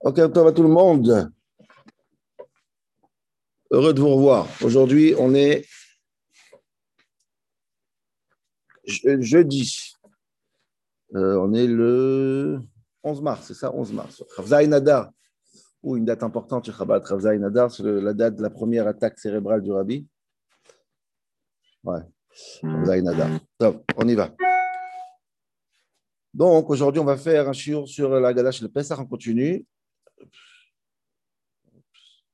Ok, à tout le monde. Heureux de vous revoir. Aujourd'hui, on est jeudi. Euh, on est le 11 mars, c'est ça, 11 mars. Chavzaï Nadar, ou une date importante chez Chabad, Chavzaï Nadar, c'est la date de la première attaque cérébrale du Rabbi. Ouais, Chavzaï Nadar. Donc, on y va. Donc, aujourd'hui, on va faire un shiur sur la Gadash le Pessah en continu.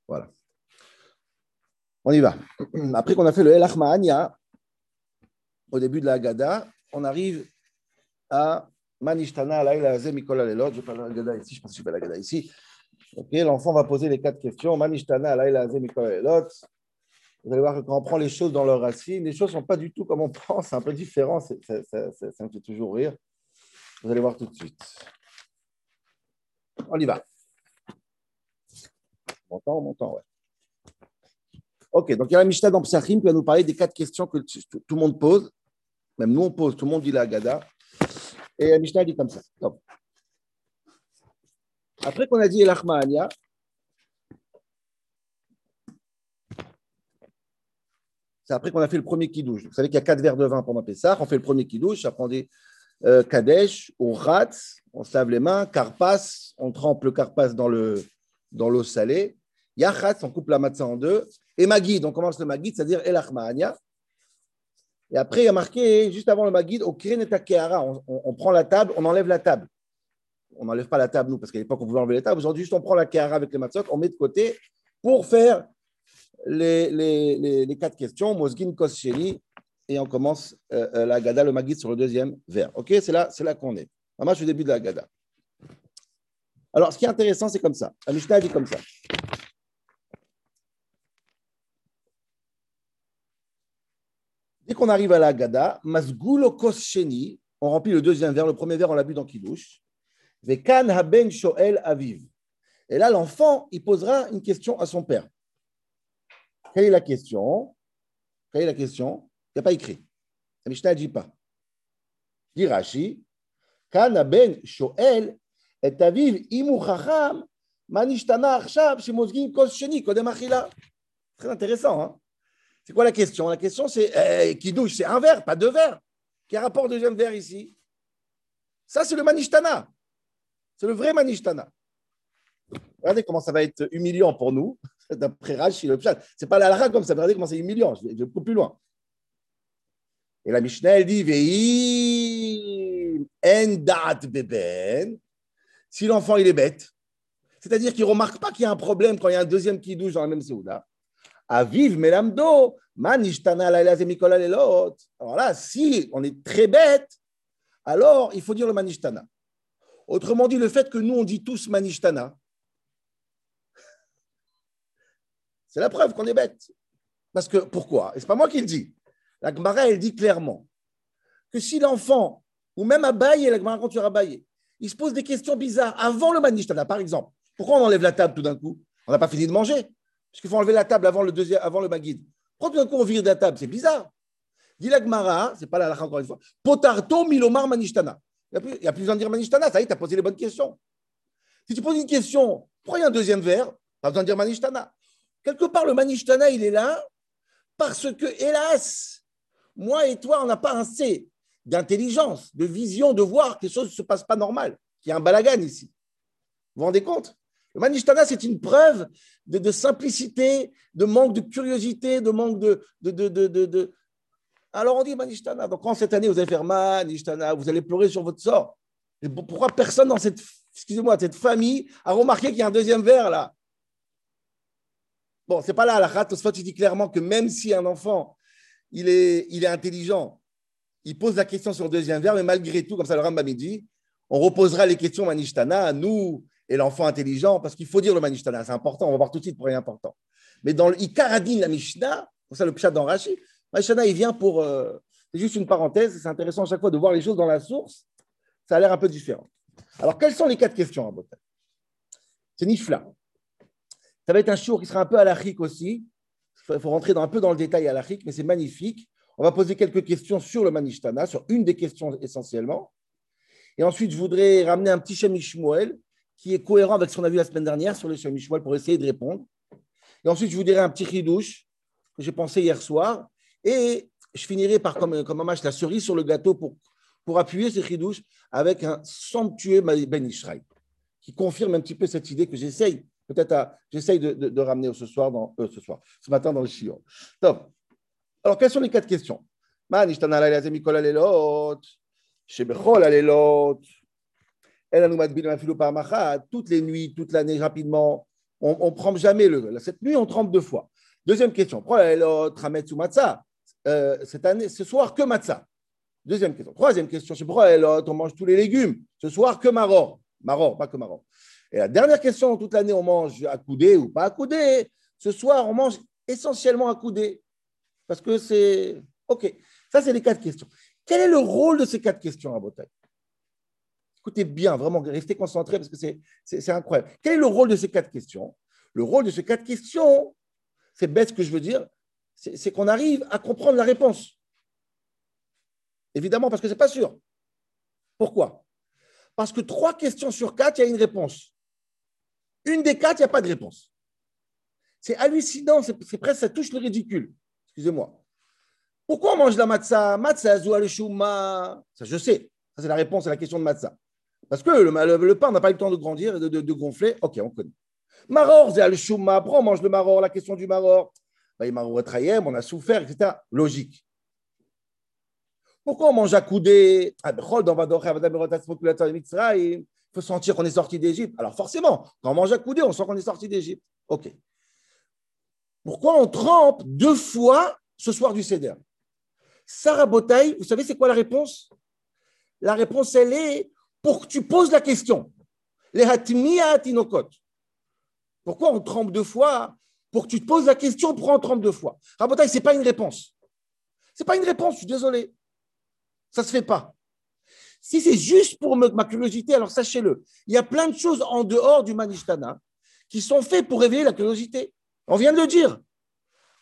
Voilà. On y va. Après qu'on a fait le El au début de la Gada, on arrive à Manishtana Laila Mikola Lelot. Je parle de la Gada ici, je pense que je fais la Gada ici. L'enfant va poser les quatre questions. Manishtana Laila Mikola Lelot. Vous allez voir que quand on prend les choses dans leur racine, les choses ne sont pas du tout comme on pense, c'est un peu différent, ça me fait toujours rire. Vous allez voir tout de suite. On y va. On m'entend, on m'entend, ouais. Ok, donc il y a la Mishnah dans Psachim qui va nous parler des quatre questions que tout le monde pose. Même nous, on pose, tout le monde dit la Agada. Et la Mishnah dit comme ça. Après qu'on a dit l'Achma'ania, c'est après qu'on a fait le premier kidouche. Vous savez qu'il y a quatre verres de vin pendant Pessah. On fait le premier kidouche, après on dit euh, Kadesh, on rate, on se lave les mains, Karpas, on trempe le Karpas dans l'eau dans salée. Yachat, on coupe la matzah en deux. Et Magid, on commence le Magid, c'est-à-dire El Et après, il y a marqué, juste avant le Magid, au on, on, prend la table, on enlève la table. On n'enlève pas la table, nous, parce qu'à l'époque, on pouvait enlever la table. Aujourd'hui, juste on prend la Kehara avec les matzot, on met de côté pour faire les, les, les, quatre questions. Mosgin Kosheni, et on commence euh, euh, la Gada, le Magid sur le deuxième vers. Ok, c'est là, c'est là qu'on est. Je suis au début de la Gada. Alors, ce qui est intéressant, c'est comme ça. La Mishnah dit comme ça. Dès qu'on arrive à la Gada, Masgulo on remplit le deuxième verre. Le premier verre, on l'a bu dans Kiddush. Vekan Haben Shoel Aviv. Et là, l'enfant, il posera une question à son père. Quelle est la question? Quelle est la question? Il n'y a pas écrit. La Mishnah ne dit pas. Dit Rashi, Ben Shoel et Imu. Très intéressant, hein c'est quoi la question? La question, c'est euh, qui douche C'est un verre, pas deux verres. Quel rapport deuxième verre ici? Ça, c'est le manishtana. C'est le vrai manishtana. Regardez comment ça va être humiliant pour nous, d'après Rashi, le chat. C'est pas la comme ça. Regardez comment c'est humiliant. Je vais, beaucoup plus loin. Et la Mishnah, elle dit endat beben. Si l'enfant, il est bête, c'est-à-dire qu'il ne remarque pas qu'il y a un problème quand il y a un deuxième qui douche dans la même Séouda. Aviv melamdo, manishtana lelot. Alors là, si on est très bête, alors il faut dire le manishtana. Autrement dit, le fait que nous, on dit tous manishtana, c'est la preuve qu'on est bête. Parce que, pourquoi? Et ce n'est pas moi qui le dis. La Gemara, elle dit clairement que si l'enfant, ou même Abaye, la Gemara, quand tu Abaye, il se pose des questions bizarres avant le manishtana, par exemple. Pourquoi on enlève la table tout d'un coup? On n'a pas fini de manger. Parce qu'il faut enlever la table avant le, deuxième, avant le Magid. Pourquoi tout d'un coup on vire de la table? C'est bizarre. Dit la Gemara, c'est pas la lacha encore une fois, Potarto milomar manishtana. Il n'y a, plus besoin de dire manishtana, ça y est, tu as posé les bonnes questions. Si tu poses une question, prends un deuxième verre, pas besoin de dire manishtana. Quelque part, le manishtana, il est là parce que, hélas, moi et toi, on n'a pas assez d'intelligence, de vision, de voir que les choses ne se passent pas normales, qu'il y a un balagan ici. Vous vous rendez compte? Le Manishtana, c'est une preuve de, simplicité, de manque de curiosité, de manque de, Alors on dit Manishtana. Donc quand cette année vous allez faire Manishtana, vous allez pleurer sur votre sort. Et pourquoi personne dans cette, excusez-moi, cette famille a remarqué qu'il y a un deuxième verre là? Bon, c'est pas là la rate. tu dis clairement que même si un enfant, il est, intelligent, il pose la question sur le deuxième verre, mais malgré tout, comme ça le Rambam dit, on reposera les questions Manishtana, nous, et l'enfant intelligent, parce qu'il faut dire le Manishtana, c'est important, on va voir tout de suite pour rien important. Mais dans le Ikaradin, la Mishnah, pour ça le Pshat dans Rashi, Mishnah, il vient pour. Euh, c'est juste une parenthèse, c'est intéressant à chaque fois de voir les choses dans la source, ça a l'air un peu différent. Alors, quelles sont les quatre questions à Botel C'est Nifla. Ça va être un show qui sera un peu à l'achik aussi. Il faut rentrer dans, un peu dans le détail à l'achik, mais c'est magnifique. On va poser quelques questions sur le Manishtana, sur une des questions essentiellement. Et ensuite, je voudrais ramener un petit Shem Ishmuel qui est cohérent avec ce qu'on a vu la semaine dernière sur le Shem pour essayer de répondre. Et ensuite, je vous dirai un petit ridouche que j'ai pensé hier soir. Et je finirai par, comme, comme match, la cerise sur le gâteau pour, pour appuyer ce ridouche avec un somptueux Ben Ishraï, qui confirme un petit peu cette idée que j'essaye peut-être j'essaye de, ramener ce soir, dans, euh, ce soir, ce matin dans le Shion. Top. Alors, quelles sont les quatre questions? Toutes les nuits, toute l'année, rapidement, on ne trempe jamais. Le, cette nuit, on trempe deux fois. Deuxième question. Euh, cette année, ce soir, que matzah Deuxième question. Troisième question. On mange tous les légumes. Ce soir, que maror. Maror, pas que maror. Et la dernière question, toute l'année, on mange à coudé ou pas à. Ce soir, on mange essentiellement à. Parce que c'est. OK. Ça, c'est les quatre questions. Quel est le rôle de ces quatre questions à Botaï Écoutez bien, vraiment, restez concentrés parce que c'est incroyable. Quel est le rôle de ces quatre questions? Le rôle de ces quatre questions, c'est bête ce que je veux dire, c'est qu'on arrive à comprendre la réponse. Évidemment, parce que ce n'est pas sûr. Pourquoi? Parce que trois questions sur quatre, il y a une réponse. Une des quatre, il n'y a pas de réponse. C'est hallucinant, c'est presque, ça touche le ridicule. Excusez-moi. Pourquoi on mange la matzah Matzah, al shuma. Ça, je sais. Ça, c'est la réponse à la question de matzah. Parce que le, pain n'a pas eu le temps de grandir et de, gonfler. Ok, on connaît. Maror, c'est al shuma. Après, on mange le maror, la question du maror. Bah, on a souffert, etc. Logique. Pourquoi on mange à coudé Il faut sentir qu'on est sorti d'Égypte. Alors forcément, quand on mange à coudé, on sent qu'on est sorti d'Égypte. OK. Pourquoi on trempe deux fois ce soir du Seder? Sarah Botaï, vous savez c'est quoi la réponse? La réponse, elle est pour que tu poses la question. Les Pourquoi on trempe deux fois Pour que tu te poses la question, pourquoi on trempe deux fois? Rabotaï, ce n'est pas une réponse. Ce n'est pas une réponse, je suis désolé. Ça ne se fait pas. Si c'est juste pour ma curiosité, alors sachez-le, il y a plein de choses en dehors du Manishtana qui sont faites pour réveiller la curiosité. On vient de le dire.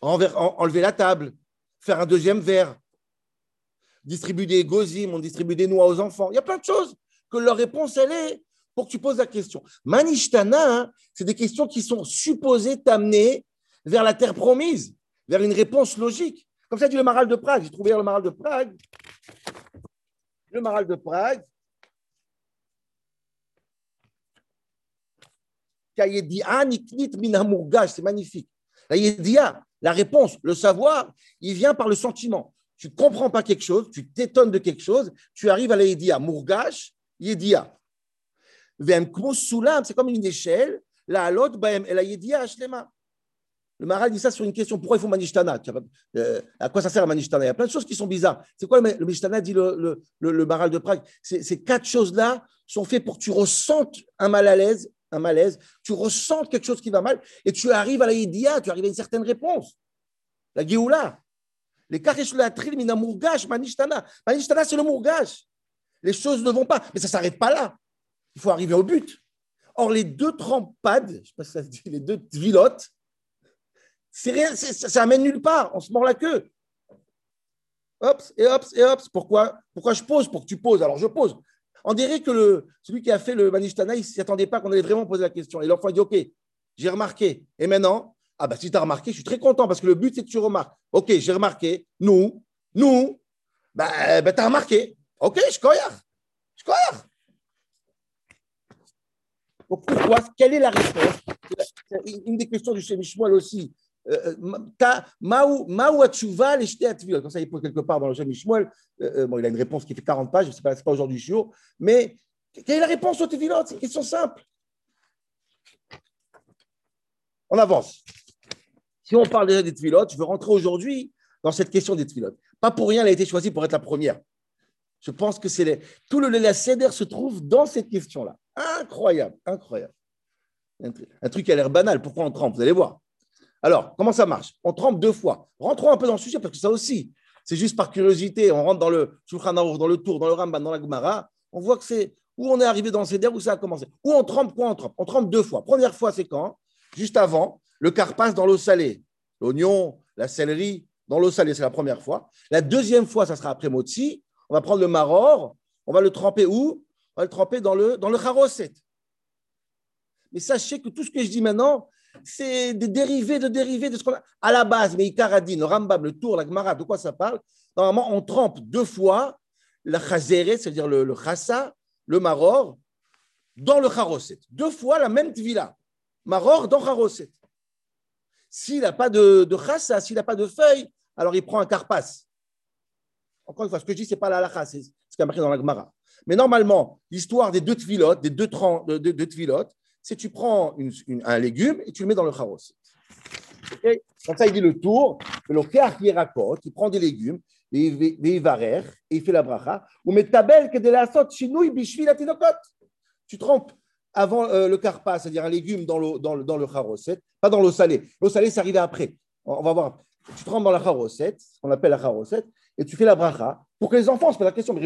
Enlever la table, faire un deuxième verre, distribuer des gozim, on distribue des noix aux enfants. Il y a plein de choses que leur réponse, elle est pour que tu poses la question. Manishtana, hein, c'est des questions qui sont supposées t'amener vers la terre promise, vers une réponse logique. Comme ça dit le Maral de Prague. J'ai trouvé le Maral de Prague. Le Maral de Prague. C'est magnifique. La la réponse, le savoir, il vient par le sentiment. Tu ne comprends pas quelque chose, tu t'étonnes de quelque chose, tu arrives à la yedia. Mourgash, yedia. c'est comme une échelle. La halot, et la yedia, shlema. Le Maral dit ça sur une question pourquoi il faut Manishtana euh, À quoi ça sert la Manishtana? Il y a plein de choses qui sont bizarres. C'est quoi le, Manishtana dit le, le, Maral de Prague? Ces quatre choses-là sont faites pour que tu ressentes un mal à l'aise, un malaise, tu ressentes quelque chose qui va mal et tu arrives à la Idia, tu arrives à une certaine réponse. La Géoula. Les Kareshulatril, Mina Mourgash, Manishtana. Manishtana, c'est le Mourgash. Les choses ne vont pas, mais ça ne s'arrête pas là. Il faut arriver au but. Or, les deux trempades, je ne sais pas si ça se dit, les deux vilottes, c'est rien, ça amène nulle part. On se mord la queue. Hop, et hop, et hop. Pourquoi, pourquoi je pose Pour que tu poses? Alors je pose. On dirait que le, celui qui a fait le Manishtana, il ne s'y attendait pas qu'on allait vraiment poser la question. Et l'enfant dit Ok, j'ai remarqué. Et maintenant Ah, bah si tu as remarqué, je suis très content parce que le but, c'est que tu remarques. Ok, j'ai remarqué. Nous, nous, bah, bah tu as remarqué. Ok, je crois. Je crois. Pourquoi? Quelle est la réponse? Une des questions du Shemishmuel aussi, euh, euh, Maou Atchouva, les Comme ça, il pose quelque part dans le Shem Shmuel. Euh, bon, il a une réponse qui fait 40 pages, je ne sais pas, pas aujourd'hui jour. Mais quelle est la réponse aux Tefilot C'est une question simple. On avance. Si on parle déjà des Tefilot, je veux rentrer aujourd'hui dans cette question des Tefilot. Pas pour rien, elle a été choisie pour être la première. Je pense que c'est les... tout le la Seder se trouve dans cette question-là. Incroyable, incroyable. Un truc qui a l'air banal. Pourquoi on trempe? Vous allez voir. Alors, comment ça marche? On trempe deux fois. Rentrons un peu dans le sujet parce que ça aussi, c'est juste par curiosité. On rentre dans le dans le Tour, dans le Ramban, dans la Gemara. On voit que c'est où on est arrivé dans le Seder, où ça a commencé. Où on trempe, quoi on trempe? On trempe deux fois. Première fois, c'est quand? Juste avant, le car passe dans l'eau salée. L'oignon, la céleri, dans l'eau salée, c'est la première fois. La deuxième fois, ça sera après Motsi. On va prendre le maror, on va le tremper où? On va le tremper dans le, dans le Mais sachez que tout ce que je dis maintenant, c'est des dérivés de dérivés de ce qu'on a. À la base, mais Ikaradin, le Rambam, le Tour, la Gemara, de quoi ça parle? Normalement, on trempe deux fois la chazeret, c'est-à-dire le, le chassa, le maror, dans le charoset. Deux fois la même tvila. Maror dans charoset. S'il n'a pas de, de chassa, s'il n'a pas de feuilles, alors il prend un carpas. Encore une fois, ce que je dis, ce n'est pas la halakha, c'est ce qui est marqué dans la Gemara. Mais normalement, l'histoire des deux tvilotes, des deux, de, de, de tvilotes, c'est tu prends une, un légume et tu le mets dans le charoset. Okay ça, il dit le tour, le il prend des légumes, et il fait la bracha. Ou met tabel que de la bishvi la tinokot. Tu trempes avant euh, le carpa, c'est-à-dire un légume dans le, dans dans le charoset, pas dans l'eau salée. L'eau salée, c'est arrivé après. On va voir. Tu trempes dans la charoset, ce qu'on appelle la charoset, et tu fais la bracha pour que les enfants se posent la question.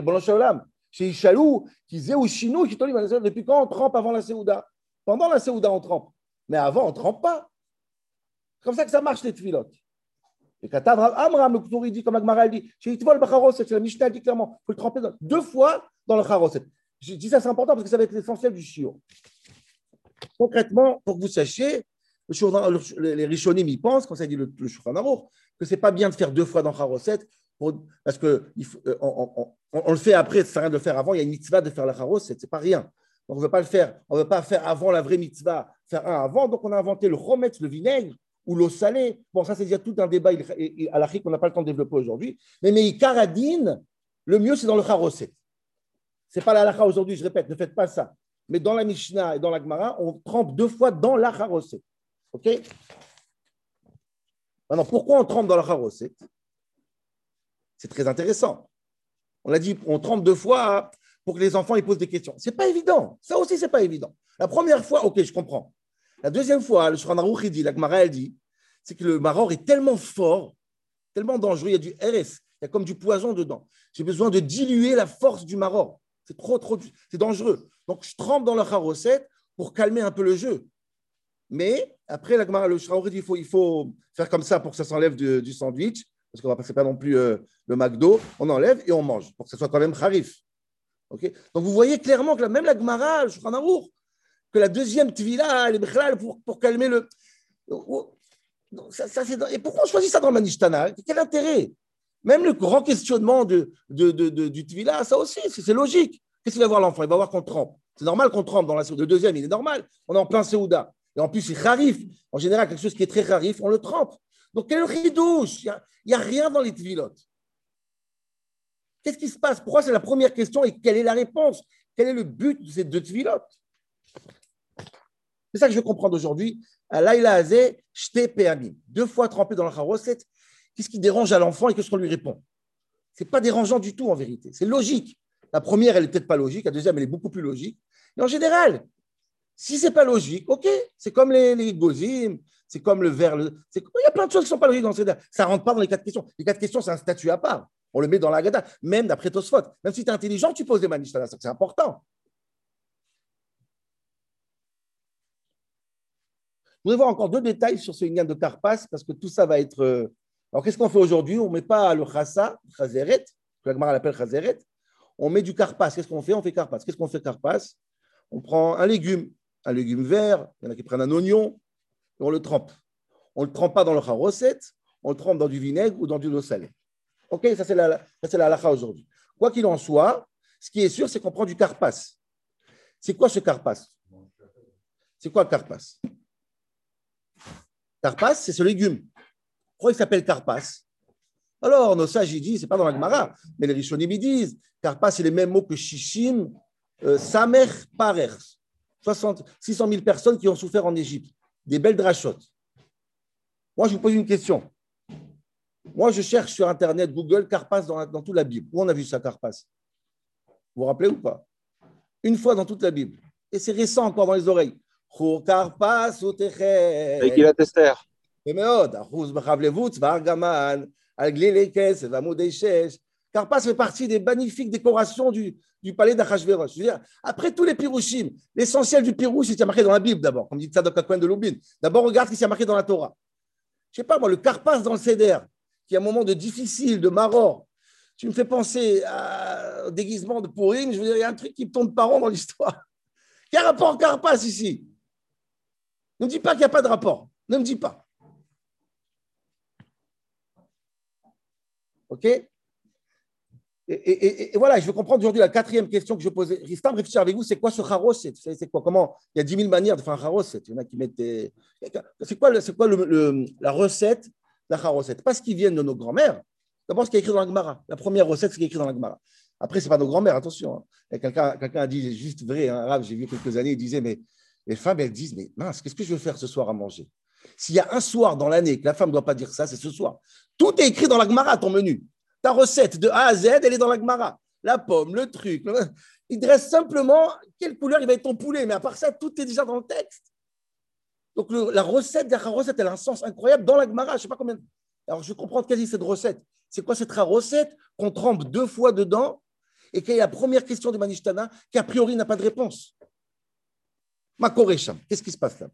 Chez Ishalou, qui disait ou Chinou, qui depuis quand on trempe avant la Séouda? Pendant la Séouda, on trempe. Mais avant, on ne trempe pas. C'est comme ça que ça marche, les tfilotes. Et quand Amram, le Koutouri dit, comme Agmara dit, c'est la Mishnah dit clairement, il faut le tremper deux fois dans le charoset. Je dis ça, c'est important parce que ça va être l'essentiel du chiot. Concrètement, pour que vous sachiez, les Rishonim y pensent, quand ça dit le, le que ce n'est pas bien de faire deux fois dans Charoset, parce qu'on euh, on, on, le fait après, ça sert à rien de le faire avant, il y a une mitzvah de faire la Charoset, ce n'est pas rien. On ne veut pas le faire, on ne veut pas faire avant la vraie mitzvah, faire un avant, donc on a inventé le chometz, le vinaigre, ou l'eau salée. Bon, ça, c'est déjà tout un débat à l'Afrique qu'on n'a pas le temps de développer aujourd'hui. Mais, mais Karadine, le mieux, c'est dans le Charoset. Ce n'est pas la lacha aujourd'hui, je répète, ne faites pas ça. Mais dans la Mishnah et dans la Gemara, on trempe deux fois dans la Charoset. OK? Maintenant, pourquoi on trempe dans la Charoset C'est très intéressant. On a dit, on trempe deux fois pour que les enfants ils posent des questions. Ce n'est pas évident. Ça aussi, ce n'est pas évident. La première fois, OK, je comprends. La deuxième fois, le il dit, la Gemara, elle dit, c'est que le maror est tellement fort, tellement dangereux, il y a du RS, il y a comme du poison dedans. J'ai besoin de diluer la force du maror. C'est trop, trop, c'est dangereux. Donc, je trempe dans la charosette pour calmer un peu le jeu. Mais après, la Gemara, le Shran il faut, il faut faire comme ça pour que ça s'enlève du, sandwich, parce qu'on va passer pas non plus euh, le McDo. On enlève et on mange pour que ça soit quand même harif. Donc, vous voyez clairement que même la Gemara, que la deuxième tvila, elle est pour, pour calmer le. Ça, et pourquoi on choisit ça dans le Manishtana? Quel intérêt? Même le grand questionnement de, de, de, du tvila, ça aussi, c'est logique. Qu'est-ce qu'il va voir l'enfant? Il va voir qu'on trempe. C'est normal qu'on trempe dans la Le deuxième, il est normal. On est en plein Séouda. Et en plus, c'est rarif. En général, quelque chose qui est très rarif, on le trempe. Donc, quel ridouche? Il n'y a, a, rien dans les tvilotes. Qu'est-ce qui se passe? Pourquoi c'est la première question et quelle est la réponse? Quel est le but de ces deux tvilotes c'est ça que je veux comprendre aujourd'hui. Laïla Azé, Péamim. Deux fois trempé dans la charoset. Qu'est-ce qui dérange à l'enfant et qu'est-ce qu'on lui répond? Ce n'est pas dérangeant du tout en vérité. C'est logique. La première, elle n'est peut-être pas logique. La deuxième, elle est beaucoup plus logique. Mais en général, si ce n'est pas logique, ok, c'est comme les, les c'est comme le verre. Il y a plein de choses qui ne sont pas logiques dans ces Ça ne rentre pas dans les quatre questions. Les quatre questions, c'est un statut à part. On le met dans la. Même d'après Tosfot. Même si tu es intelligent, tu poses des manishtanas. C'est important. Je voudrais voir encore deux détails sur ce lien de Carpas, parce que tout ça va être. Euh, alors, qu'est-ce qu'on fait aujourd'hui? On ne met pas le chassa, chazeret, que la l'appelle chazeret, on met du Carpas. Qu'est-ce qu'on fait? On fait Carpas. Qu'est-ce qu'on fait Carpas? On prend un légume, un légume vert, il y en a qui prennent un oignon, et on le trempe. On ne le trempe pas dans le charoset, on le trempe dans du vinaigre ou dans du eau salée. Ok, ça c'est la, halakha aujourd'hui. Quoi qu'il en soit, ce qui est sûr, c'est qu'on prend du carpas. C'est quoi ce carpas? C'est quoi le carpas? Carpas, c'est ce légume. Pourquoi il s'appelle carpas? Alors, nos sages, ils disent, c'est pas dans la Gemara, mais les Rishonim, ils disent, carpas, c'est les mêmes mots que shishim, euh, samer, parer. 600 000 personnes qui ont souffert en Égypte. Des belles drachotes. Moi, je vous pose une question. Moi, je cherche sur Internet, Google, Carpas dans, dans toute la Bible. Où on a vu ça, Carpas Vous vous rappelez ou pas? Une fois dans toute la Bible. Et c'est récent encore dans les oreilles. Esther. Karpas fait partie des magnifiques décorations du, du palais d'Achashverosh. Après tous les pirouchim, l'essentiel du pirouche, c'est marqué dans la Bible d'abord, comme dit Tzadok Akwen de Lubin. D'abord, regarde ce qui s'est marqué dans la Torah. Je sais pas, moi, le Karpas dans le Seder, qui est un moment de difficile, de maror, tu me fais penser au déguisement de Pourine, je veux dire, il y a un truc qui me tombe par an dans l'histoire. Quel rapport Karpas ici? Ne me dis pas qu'il n'y a pas de rapport. Ne me dis pas. OK? Et, voilà, je veux comprendre aujourd'hui la quatrième question que je posais. Ristam, réfléchir avec vous, c'est quoi ce charoset? C'est quoi? Comment? Il y a 10 000 manières de faire un charoset. Il y en a qui mettent C'est quoi, quoi la recette d'un charoset Pas ce qui vient de nos grands-mères. D'abord, ce qui est écrit dans la Gemara. La première recette, ce qui est écrit dans la Gemara. Après, ce n'est pas nos grands-mères, attention. Hein. Quelqu'un a dit, c'est juste vrai, un arabe, j'ai vu quelques années, il disait, mais les femmes, elles disent, mais mince, qu'est-ce que je veux faire ce soir à manger? S'il y a un soir dans l'année que la femme ne doit pas dire ça, c'est ce soir. Tout est écrit dans la Gemara, ton menu. Ta recette de A à Z, elle est dans la Gemara. La pomme, le truc. Il dresse simplement quelle couleur il va être ton poulet. Mais à part ça, tout est déjà dans le texte. Donc la recette, la recette, elle a un sens incroyable dans la Gemara. Je ne sais pas combien. Alors je comprends quasi cette recette. C'est quoi cette recette qu'on trempe deux fois dedans et qu'il y a la première question de Manishtana qui a priori n'a pas de réponse? Makoresham, qu'est-ce qui se passe là?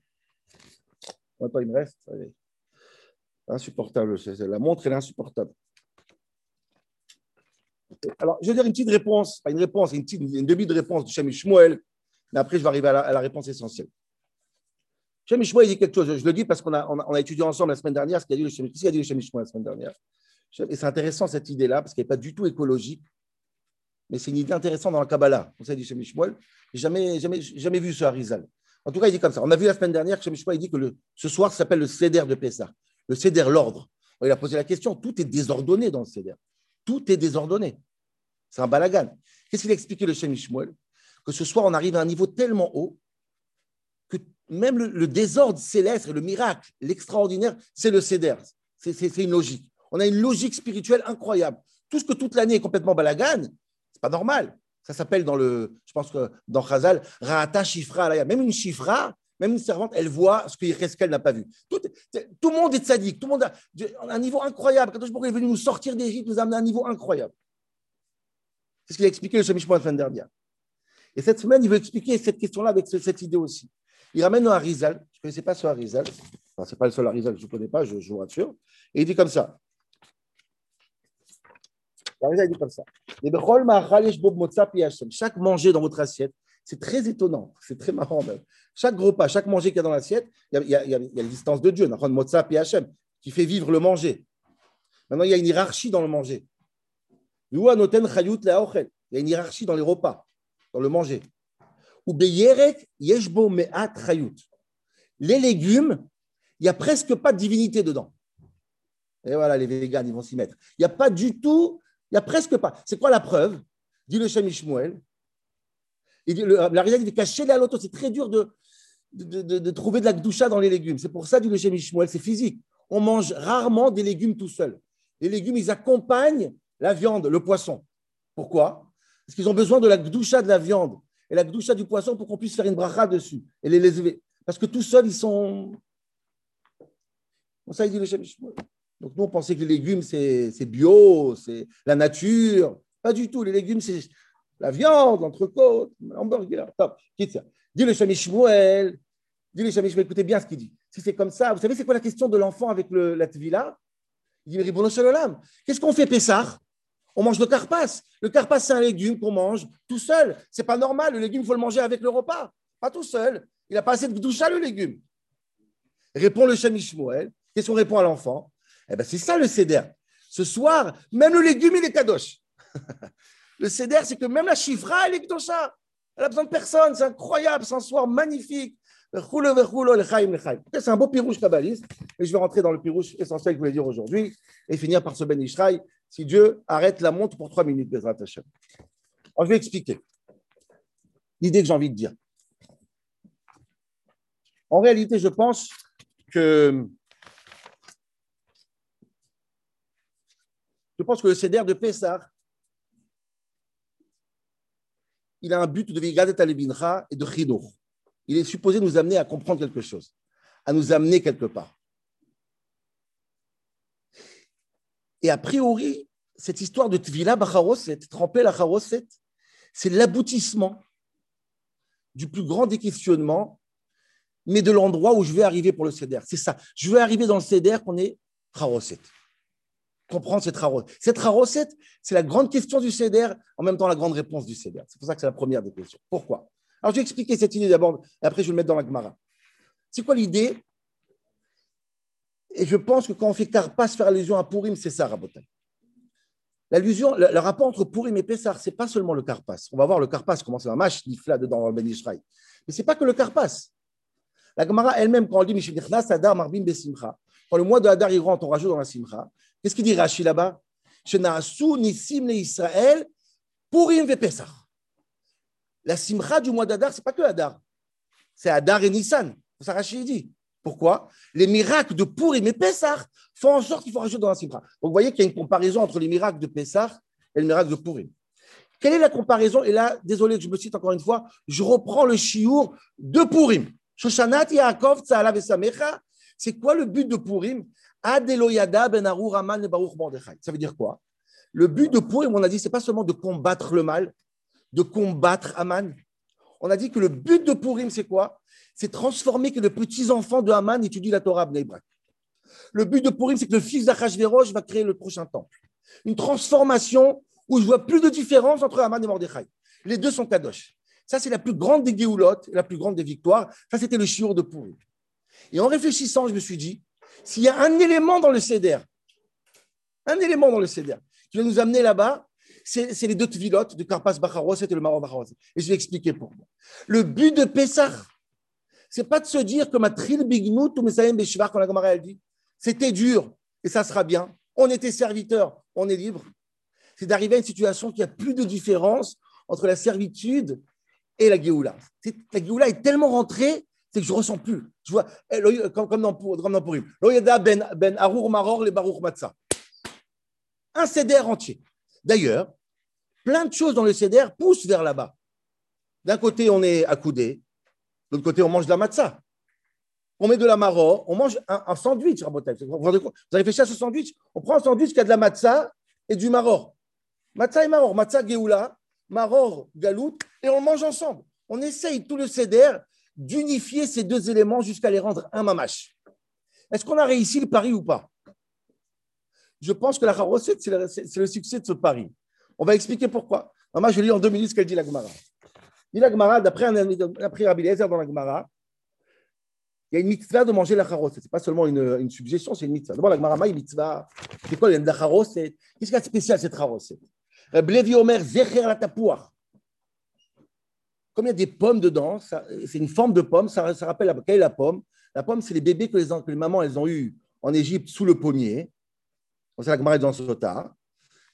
Attends, il me reste. Insupportable. La montre, elle est insupportable. Alors, je vais dire une petite réponse, pas une réponse, une, demi de réponse du Shem Shmuel, mais après, je vais arriver à la, réponse essentielle. Shem dit quelque chose, je le dis parce qu'on a, étudié ensemble la semaine dernière ce qu'a dit le Shem, la semaine dernière. Et c'est intéressant cette idée-là, parce qu'elle n'est pas du tout écologique, mais c'est une idée intéressante dans la Kabbalah. On sait du Shem jamais, jamais, jamais vu ce Harizal. En tout cas, il dit comme ça. On a vu la semaine dernière que Shem dit que ce soir s'appelle le Seder de Pessah, le Seder, l'ordre. Il a posé la question, tout est désordonné dans le Seder. Tout est désordonné. C'est un balagan. Qu'est-ce qu'il a expliqué le Shem Que ce soir, on arrive à un niveau tellement haut même le, désordre céleste et le miracle, l'extraordinaire, c'est le Seder. C'est une logique. On a une logique spirituelle incroyable. Tout ce que toute l'année est complètement balagan, c'est pas normal. Ça s'appelle dans le, je pense que dans Chazal, Raata Shifra Même une Shifra, même une servante, elle voit ce qu'elle n'a pas vu. Tout, le monde est sadique, tout le monde a, un niveau incroyable. Quand je est venu nous sortir d'Égypte, nous amener à un niveau incroyable. C'est ce qu'il a expliqué le Shemishmo la semaine dernière. Et cette semaine, il veut expliquer cette question-là avec cette idée aussi. Il ramène un Harizal. Je ne connaissais pas ce Harizal. Enfin, ce n'est pas le seul Harizal que je ne connais pas, je, vous rassure. Et il dit comme ça. Dit comme ça. Chaque manger dans votre assiette, c'est très étonnant, c'est très marrant même. Chaque repas, chaque manger qu'il y a dans l'assiette, il y a, il y a, l'existence de Dieu, qui fait vivre le manger. Maintenant, il y a une hiérarchie dans le manger. Il y a une hiérarchie dans les repas, dans le manger. Les légumes, il n'y a presque pas de divinité dedans. Et voilà, les véganes, ils vont s'y mettre. Il n'y a pas du tout, il n'y a presque pas. C'est quoi la preuve? Dit le Shem. La réalité est cachée à l'auto. C'est très dur de, de, trouver de la gdoucha dans les légumes. C'est pour ça, dit le Shem Ishmuel, c'est physique. On mange rarement des légumes tout seuls. Les légumes, ils accompagnent la viande, le poisson. Pourquoi? Parce qu'ils ont besoin de la gdoucha de la viande et la gdoucha du poisson pour qu'on puisse faire une bracha dessus et les lever. Parce que tout seuls, ils sont. ça, il dit le Donc, nous, on pensait que les légumes, c'est bio, c'est la nature. Pas du tout. Les légumes, c'est la viande, l'entrecôte, l'hamburger. Top. Quitte ça. Dis le Shemishmuel. Dis le Shemishmuel. Écoutez bien ce qu'il dit. Si c'est comme ça, vous savez, c'est quoi la question de l'enfant avec la tvila Il dit Qu'est-ce qu'on fait, Pessah? On mange le carpas. Le carpas, c'est un légume qu'on mange tout seul. C'est pas normal. Le légume, il faut le manger avec le repas. Pas tout seul. Il n'a pas assez de doucha, le légume. Répond le Shemishmuel. Qu'est-ce qu'on répond à l'enfant? Eh ben, c'est ça le céder. Ce soir, même le légume, il est kadosh. le céder, c'est que même la chifra, elle est kadosh. Elle a besoin de personne. C'est incroyable. C'est un soir magnifique. C'est un beau pirouche kabbaliste. Et je vais rentrer dans le pirouche essentiel que je voulais dire aujourd'hui et finir par ce Ben Ishraï si Dieu arrête la montre pour trois minutes, Hashem. Je vais expliquer l'idée que j'ai envie de dire. En réalité, je pense que je pense que le CDR de Pessah, il a un but de Vigadet Talebincha et de Chidour. Il est supposé nous amener à comprendre quelque chose, à nous amener quelque part. Et a priori, cette histoire de Tvila Bacharoset, tremper la Charoset, c'est l'aboutissement du plus grand des mais de l'endroit où je vais arriver pour le Seder. C'est ça. Je vais arriver dans le Seder qu'on est Charoset. Comprendre cette Charoset. Cette Charoset, c'est la grande question du Seder, en même temps la grande réponse du Seder. C'est pour ça que c'est la première des questions. Pourquoi? Alors, je vais expliquer cette idée d'abord, et après je vais le mettre dans la Gemara. C'est quoi l'idée? Et je pense que quand on fait Karpas faire allusion à Purim, c'est ça, Rabotai. L'allusion, le, rapport entre Purim et Pessah, c'est pas seulement le Karpas. On va voir le Karpas, comment c'est un match là dedans dans Ben Israël. Mais c'est pas que le Karpas. La Gemara elle-même, quand elle dit Adar Marbim Besimcha, quand le mois de Hadar il rentre, on rajoute dans la Simcha. Qu'est-ce qu'il dit Rashi là-bas? Nisim le Israël, Purim ve Pessah. La Simcha du mois d'Adar, c'est pas que Hadar. C'est Hadar et Nissan. Rashi dit. Pourquoi? Les miracles de Purim et Pessah font en sorte qu'il faut rajouter dans la Simcha. Donc vous voyez qu'il y a une comparaison entre les miracles de Pessah et le miracle de Purim. Quelle est la comparaison? Et là, désolé que je me cite encore une fois, je reprends le chiour de Purim. Shoshanat Yaakov Samecha. C'est quoi le but de Purim? Adeloyada ben Raman Baruch Mordechai. Ça veut dire quoi? Le but de Purim, on a dit, c'est pas seulement de combattre le mal, de combattre Aman. On a dit que le but de Purim, c'est quoi? C'est transformer que les petits-enfants de Haman étudient la Torah Bnei Le but de Purim, c'est que le fils d'Achashverosh va créer le prochain temple. Une transformation où je vois plus de différence entre Haman et Mordechai. Les deux sont kadosh. Ça, c'est la plus grande des Géoulottes, la plus grande des victoires. Ça, c'était le chiour de Purim. Et en réfléchissant, je me suis dit, s'il y a un élément dans le CEDER, un élément dans le CEDER qui va nous amener là-bas, c'est les deux tvilotes de Karpas Bacharos et le Maro Bacharos. Et je vais expliquer pourquoi. Le but de Pessah, c'est pas de se dire que ma tril bignout ou Mesaïm Beshvar, quand la Gemara elle dit, c'était dur et ça sera bien. On était serviteur, on est libre. C'est d'arriver à une situation qui a plus de différence entre la servitude et la Géoula. La Géoula est tellement rentrée, c'est que je ne ressens plus. Je vois, comme, dans, comme. Loyada ben, ben Maror, les Baruch Matzah. Un CDR entier. D'ailleurs, plein de choses dans le CDR poussent vers là-bas. D'un côté, on est accoudé. De l'autre côté, on mange de la matzah. On met de la maror, on mange un, sandwich. Vous avez réfléchi à ce sandwich? On prend un sandwich qui a de la matzah et du maror. Matzah et maror. Matzah, Géoula, maror, galout, et on mange ensemble. On essaye tout le CDR d'unifier ces deux éléments jusqu'à les rendre un mamache. Est-ce qu'on a réussi le pari ou pas? Je pense que la recette, c'est le, succès de ce pari. On va expliquer pourquoi. Maman, je lis en deux minutes ce qu'elle dit la Gemara. Dit la Gemara, d'après Rabbi Lezer dans la Gemara, il y a une mitzvah de manger la charoset. Ce n'est pas seulement une, suggestion, c'est une mitzvah. D'abord, la Gemara, une mitzvah. C'est quoi la charoset Qu'est-ce qu'il y a de spécial cette charoset Blevi Omer, Zecher la tapouach. Comme il y a des pommes dedans, c'est une forme de pomme, ça, rappelle la, quelle est la pomme? La pomme, c'est les bébés que les, mamans elles ont eu en Égypte sous le pommier. C'est la Gemara dans Sota.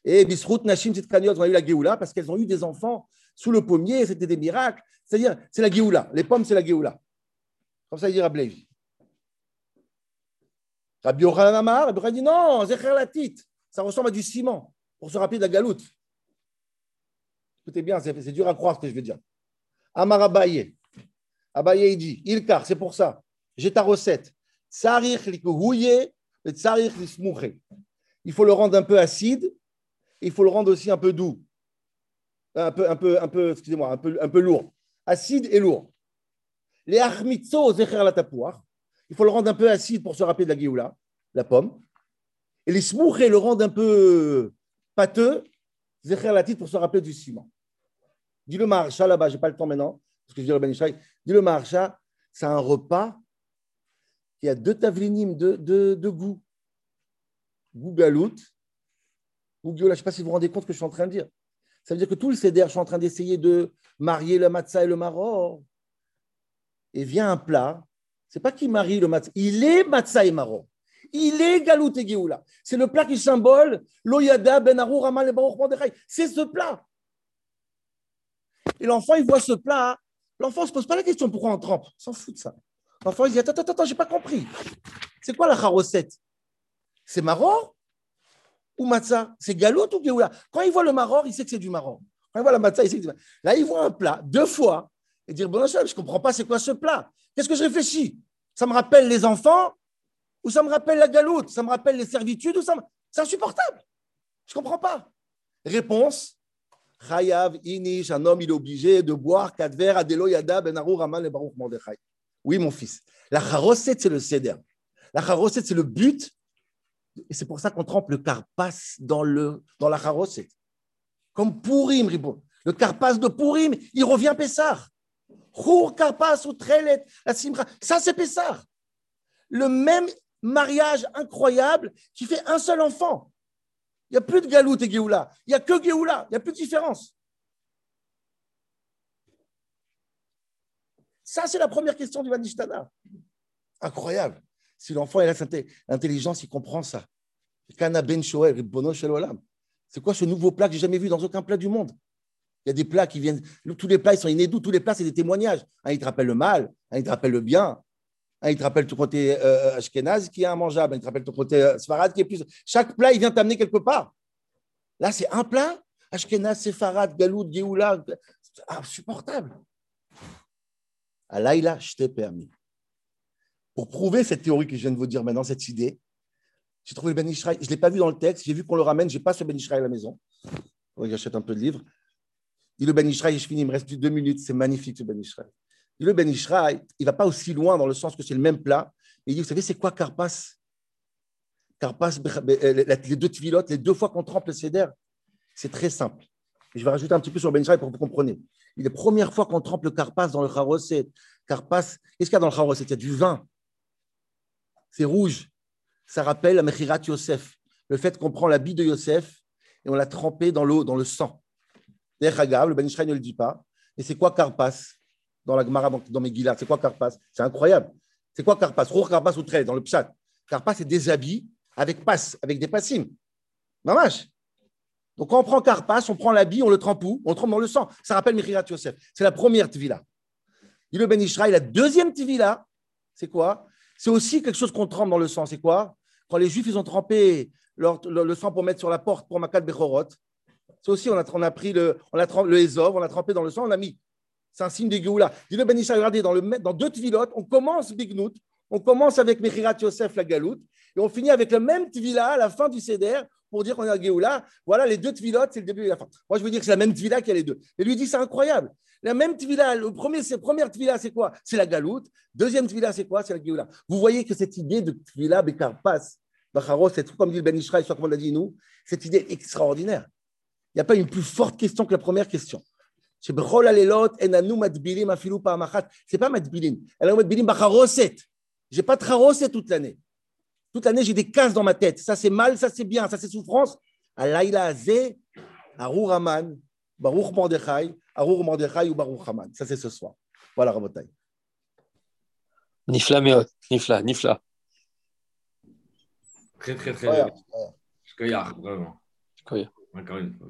Et Bisrout, Nashim, Tsitkaniot ont eu la Géoula parce qu'elles ont eu des enfants sous le pommier, c'était des miracles. C'est-à-dire, c'est la Géoula. Les pommes, c'est la Géoula. Comme ça, il dit Rabbi Rabbi Yochanan Amar, Rabbi dit non, Zecher Ça ressemble à du ciment pour se rappeler de la galoute. Écoutez bien, c'est dur à croire ce que je veux dire. Amar Abaye. Abaye, il dit, Ilkar, c'est pour ça. J'ai ta recette. Il faut le rendre un peu acide, il faut le rendre aussi un peu doux. Un peu, un peu, un peu excusez-moi, un peu, un peu lourd. Acide et lourd. Les la tapouach. Il faut le rendre un peu acide pour se rappeler de la guioula, la pomme. Et les smouché le rendre un peu pâteux, zecher la pour se rappeler du ciment. Dis le marcha là-bas, je n'ai pas le temps maintenant, parce que je dis le Ben Dis le marcha, c'est un repas qui a deux tavlinim de, de, de goût. Goût galout, Je ne sais pas si vous vous rendez compte que je suis en train de dire. Ça veut dire que tout le CDR, je suis en train d'essayer de marier le matzah et le maror. Et vient un plat, c'est pas qui marie le matzah, il est matzah et maror. Il est galout et geoula. C'est le plat qui symbole l'oyada ben ramal et baruch C'est ce plat. Et l'enfant, il voit ce plat. L'enfant ne se pose pas la question pourquoi on trempe? S'en fout de ça. L'enfant, il dit Attends, attends, attends, j'ai pas compris. C'est quoi la charosette C'est maror? Ou matzah C'est galoute ou géoula Quand il voit le maror, il sait que c'est du maror. Quand il voit la matzah, il sait que c'est du maror. Là, il voit un plat deux fois et dire Bon, je ne comprends pas c'est quoi ce plat? Qu'est-ce que je réfléchis? Ça me rappelle les enfants ou ça me rappelle la galoute? Ça me rappelle les servitudes ou ça C'est insupportable. Je ne comprends pas. Réponse Chayav, Inish, un homme, il est obligé de boire quatre verres à Yada, Ben Arou, Raman, et Baruch Mordechai. Oui, mon fils. La charoset, c'est le seder. La charoset, c'est le but. Et c'est pour ça qu'on trempe le carpas dans, le, dans la charoset. Comme Purim, Le carpas de Purim, il revient Pessar. Karpas ou Trelet, la Simra. Ça, c'est Pessah. Le même mariage incroyable qui fait un seul enfant. Il n'y a plus de Galout et Géoula. Il n'y a que Géoula. Il n'y a plus de différence. Ça, c'est la première question du Vanishtana. Incroyable. Si l'enfant a l'intelligence, il comprend ça. Ben c'est quoi ce nouveau plat que j'ai jamais vu dans aucun plat du monde? Il y a des plats qui viennent. Tous les plats, ils sont inédits. Tous les plats, c'est des témoignages. Un, il te rappelle le mal. Un, il te rappelle le bien. Un, il te rappelle ton côté euh, euh ashkenaz qui est immangeable. Un, il te rappelle ton côté euh, svarad qui est plus. Chaque plat, il vient t'amener quelque part. Là, c'est un plat. Ashkenaz, Sefarad, Galoud, Géoula. Insupportable. Alaïla, je t'ai permis. Pour prouver cette théorie que je viens de vous dire maintenant, cette idée, j'ai trouvé le Ben. Je ne l'ai pas vu dans le texte. J'ai vu qu'on le ramène. Je n'ai pas ce Ben Ishraï à la maison. J'achète un peu de livres. Il le Ben Ishraï, je finis, il me reste deux minutes. C'est magnifique ce Ben Ishraï. Il le Ben il ne va pas aussi loin dans le sens que c'est le même plat. il dit, vous savez, c'est quoi Carpas? Carpas, euh, les deux tvilotes, les deux fois qu'on trempe le céder, c'est très simple. je vais rajouter un petit peu sur le Ben pour que vous compreniez. Est la première fois qu'on trempe le Carpas dans le Charoset. Carpas, qu'est-ce qu'il y a dans le Charoset? Il y a du vin. C'est rouge ça rappelle la Mechirat Yosef, le fait qu'on prend la bille de Yosef et on l'a trempé dans l'eau, dans le sang. D'ailleurs, le Ben Israël ne le dit pas. Et c'est quoi Karpas dans la Gemara, dans Megillah? C'est quoi Karpas? C'est incroyable. C'est quoi Karpas? Rour Karpas ou Trey, dans le Pshat. Karpas, c'est des habits avec passe, avec des passim. Mamash. Donc, quand on prend Karpas, on prend l'habit, on le trempe où? On le trempe dans le sang. Ça rappelle Mechirat Yosef. C'est la première Tvila. Il le Ben Israël, la deuxième Tvila, c'est quoi? C'est aussi quelque chose qu'on trempe dans le sang. C'est quoi? Quand les Juifs, ils ont trempé le, sang pour mettre sur la porte pour Makat Bechorot, c'est aussi, on a, on a pris le, on a trempé, le Ezov, on l'a trempé dans le sang, on l'a mis. C'est un signe de Géoula. Dis-le Ben regardez, dans, le, dans deux tvilotes, on commence Bignout, on commence avec Mechirat Yosef, la galoute, et on finit avec le même tvila à la fin du Seder pour dire qu'on est à Géoula. Voilà, les deux tvilotes, c'est le début et la fin. Moi, je veux dire que c'est la même tvila qu'il y a les deux. Et lui dit, c'est incroyable. La même tvila, le premier, première tvila, c'est quoi? C'est la galoute. Deuxième tvila, c'est quoi? C'est la Géoula. Vous voyez que cette idée de tvila, Bekarpas, Bacharos, c'est tout comme dit le Ben Israël, soit comme on l'a dit nous, cette idée extraordinaire. Il n'y a pas une plus forte question que la première question. C'est pas matbilim. Elle a matbilim bacharoset. J'ai pas de charoset toute l'année. Toute l'année, j'ai des cases dans ma tête. Ça, c'est mal, ça, c'est bien, ça, c'est souffrance. Alaïla Azé, Arur Haman, Baruch Mordechai, Arur Mordechai ou Baruch Haman. Ça, c'est ce soir. Voilà, Rabotai. Nifla Meot, Nifla, Nifla. Très, très, très. Ouais, ouais. vraiment. Encore une fois.